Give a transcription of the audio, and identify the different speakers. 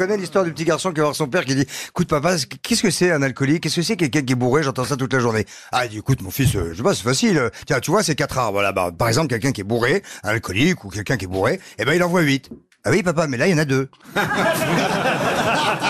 Speaker 1: connais l'histoire du petit garçon qui va voir son père qui dit Écoute, papa, qu'est-ce que c'est un alcoolique? Qu'est-ce que c'est quelqu'un qui est bourré? J'entends ça toute la journée. Ah, il dit Écoute, mon fils, euh, je sais pas, c'est facile. Tiens, tu vois, c'est quatre arbres. là bas. par exemple, quelqu'un qui est bourré, un alcoolique ou quelqu'un qui est bourré, eh ben, il en voit huit. Ah oui, papa, mais là, il y en a deux.